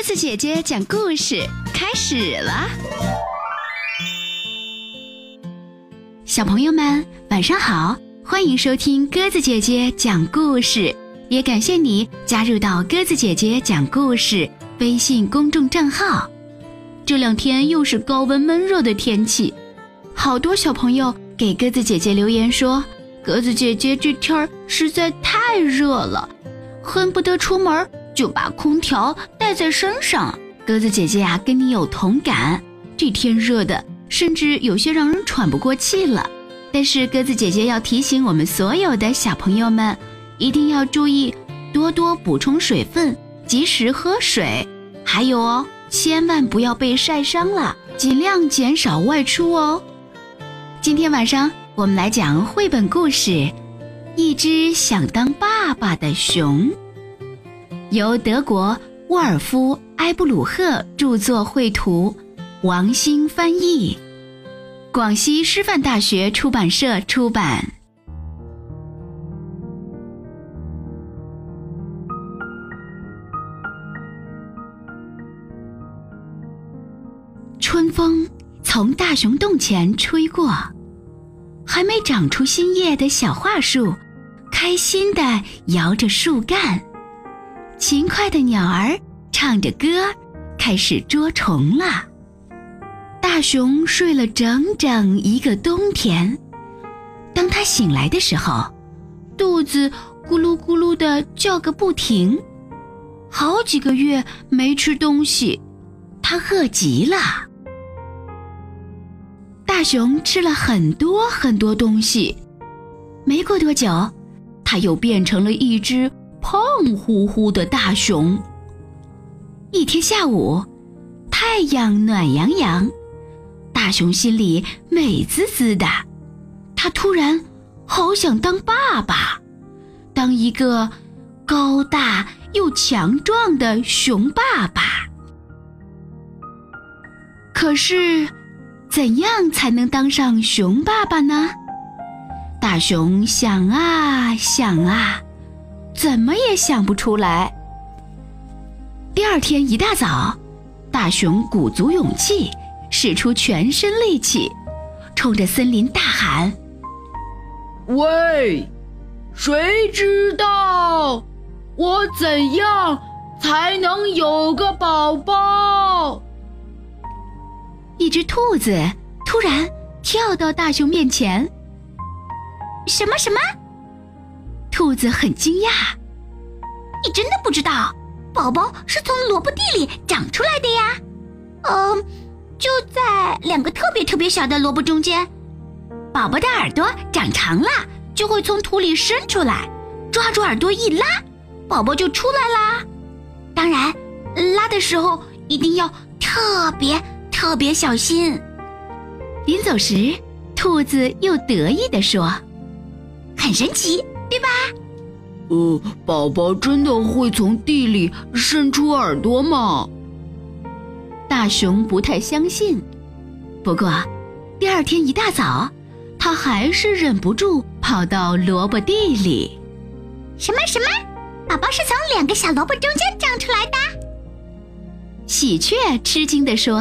鸽子姐姐讲故事开始了，小朋友们晚上好，欢迎收听鸽子姐姐讲故事，也感谢你加入到鸽子姐姐讲故事微信公众账号。这两天又是高温闷热的天气，好。多小朋友给鸽子姐姐留言说，鸽子姐姐这天儿实在太热了，恨不得出门。就把空调带在身上，鸽子姐姐呀，跟你有同感。这天热的，甚至有些让人喘不过气了。但是鸽子姐姐要提醒我们所有的小朋友们，一定要注意多多补充水分，及时喝水。还有哦，千万不要被晒伤了，尽量减少外出哦。今天晚上我们来讲绘本故事《一只想当爸爸的熊》。由德国沃尔夫·埃布鲁赫著作、绘图，王兴翻译，广西师范大学出版社出版。春风从大熊洞前吹过，还没长出新叶的小桦树，开心地摇着树干。勤快的鸟儿唱着歌，开始捉虫了。大熊睡了整整一个冬天，当他醒来的时候，肚子咕噜咕噜的叫个不停。好几个月没吃东西，他饿极了。大熊吃了很多很多东西，没过多久，他又变成了一只。胖乎乎的大熊。一天下午，太阳暖洋洋，大熊心里美滋滋的。他突然好想当爸爸，当一个高大又强壮的熊爸爸。可是，怎样才能当上熊爸爸呢？大熊想啊想啊。怎么也想不出来。第二天一大早，大熊鼓足勇气，使出全身力气，冲着森林大喊：“喂，谁知道我怎样才能有个宝宝？”一只兔子突然跳到大熊面前：“什么什么？”兔子很惊讶：“你真的不知道，宝宝是从萝卜地里长出来的呀？嗯，就在两个特别特别小的萝卜中间。宝宝的耳朵长长了，就会从土里伸出来，抓住耳朵一拉，宝宝就出来啦。当然，拉的时候一定要特别特别小心。”临走时，兔子又得意地说：“很神奇。”对吧？呃，宝宝真的会从地里伸出耳朵吗？大熊不太相信。不过，第二天一大早，他还是忍不住跑到萝卜地里。什么什么？宝宝是从两个小萝卜中间长出来的？喜鹊吃惊地说：“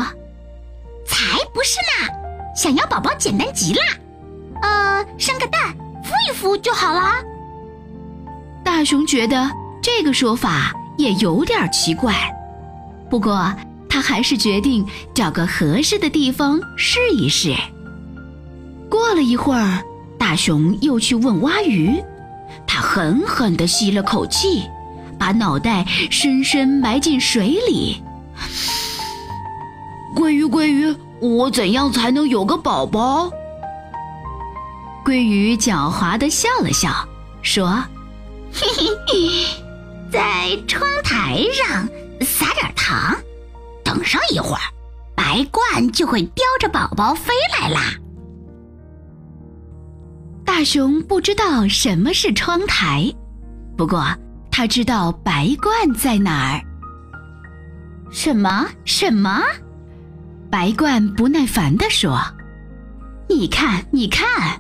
才不是呢！想要宝宝简单极了，呃，生个蛋，孵一孵就好了。”大熊觉得这个说法也有点奇怪，不过他还是决定找个合适的地方试一试。过了一会儿，大熊又去问蛙鱼，他狠狠地吸了口气，把脑袋深深埋进水里。鲑鱼，鲑鱼，我怎样才能有个宝宝？鲑鱼狡猾地笑了笑，说。嘿嘿，在窗台上撒点糖，等上一会儿，白鹳就会叼着宝宝飞来啦。大熊不知道什么是窗台，不过他知道白鹳在哪儿。什么什么？白鹳不耐烦地说：“你看，你看，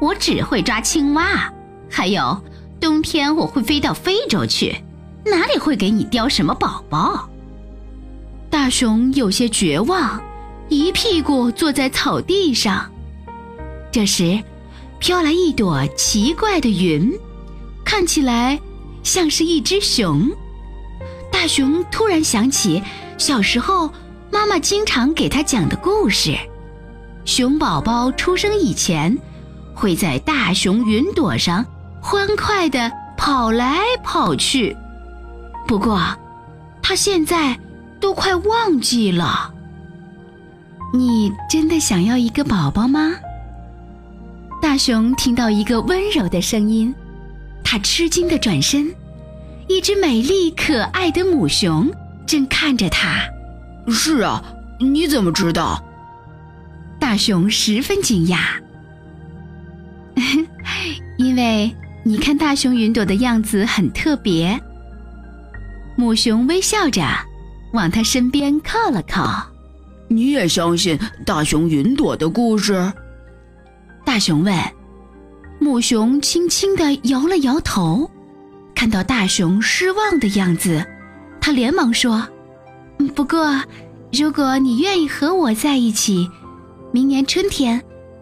我只会抓青蛙，还有。”冬天我会飞到非洲去，哪里会给你叼什么宝宝？大熊有些绝望，一屁股坐在草地上。这时，飘来一朵奇怪的云，看起来像是一只熊。大熊突然想起小时候妈妈经常给他讲的故事：熊宝宝出生以前，会在大熊云朵上欢快地跑来跑去。不过，他现在都快忘记了。你真的想要一个宝宝吗？大熊听到一个温柔的声音，他吃惊地转身，一只美丽可爱的母熊正看着他。是啊，你怎么知道？大熊十分惊讶，因为你看大熊云朵的样子很特别。母熊微笑着，往他身边靠了靠。你也相信大熊云朵的故事？大熊问。母熊轻轻地摇了摇头，看到大熊失望的样子，他连忙说：“不过，如果你愿意和我在一起，明年春天，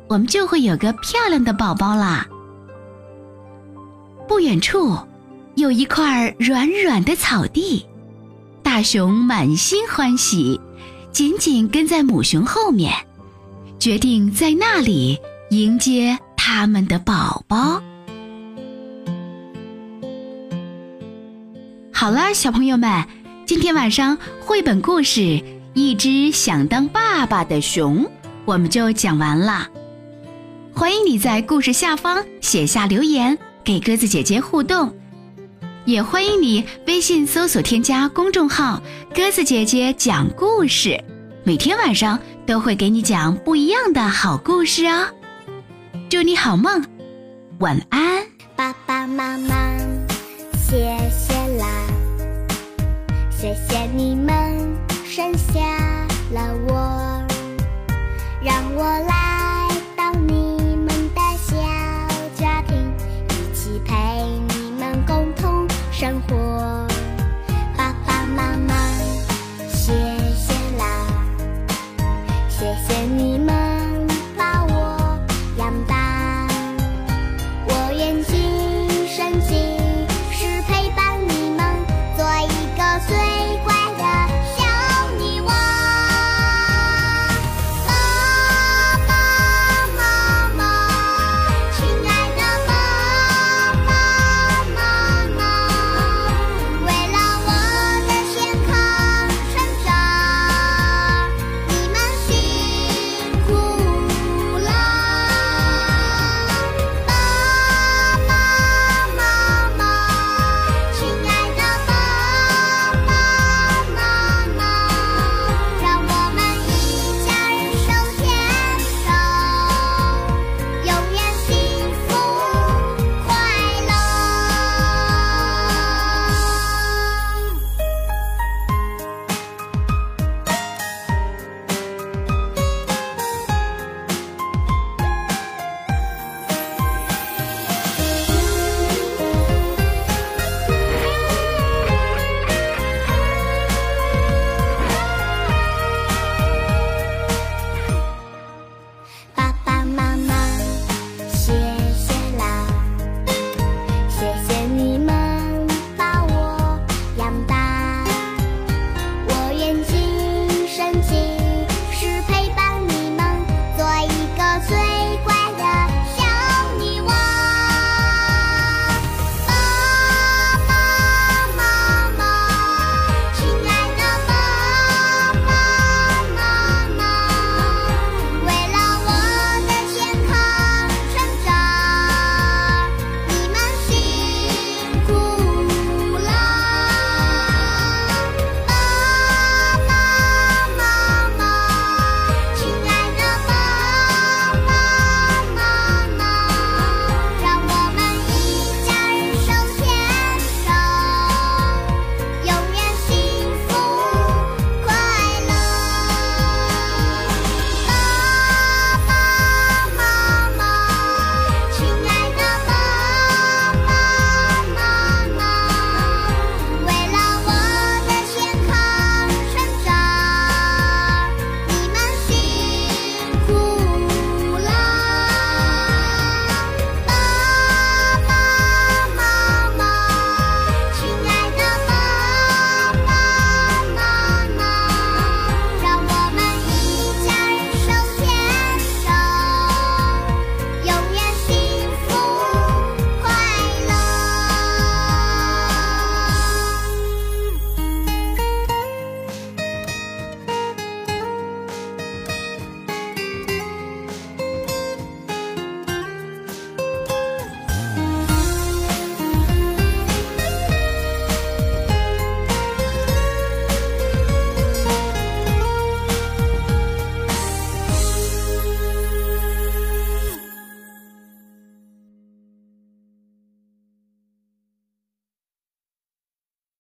我们就会有个漂亮的宝宝啦。”不远处。有一块软软的草地，大熊满心欢喜，紧紧跟在母熊后面，决定在那里迎接他们的宝宝。好了，小朋友们，今天晚上绘本故事《一只想当爸爸的熊》我们就讲完了。欢迎你在故事下方写下留言，给鸽子姐姐互动。也欢迎你微信搜索添加公众号“鸽子姐姐讲故事”，每天晚上都会给你讲不一样的好故事哦。祝你好梦，晚安，爸爸妈妈，谢谢啦，谢谢你们，神仙。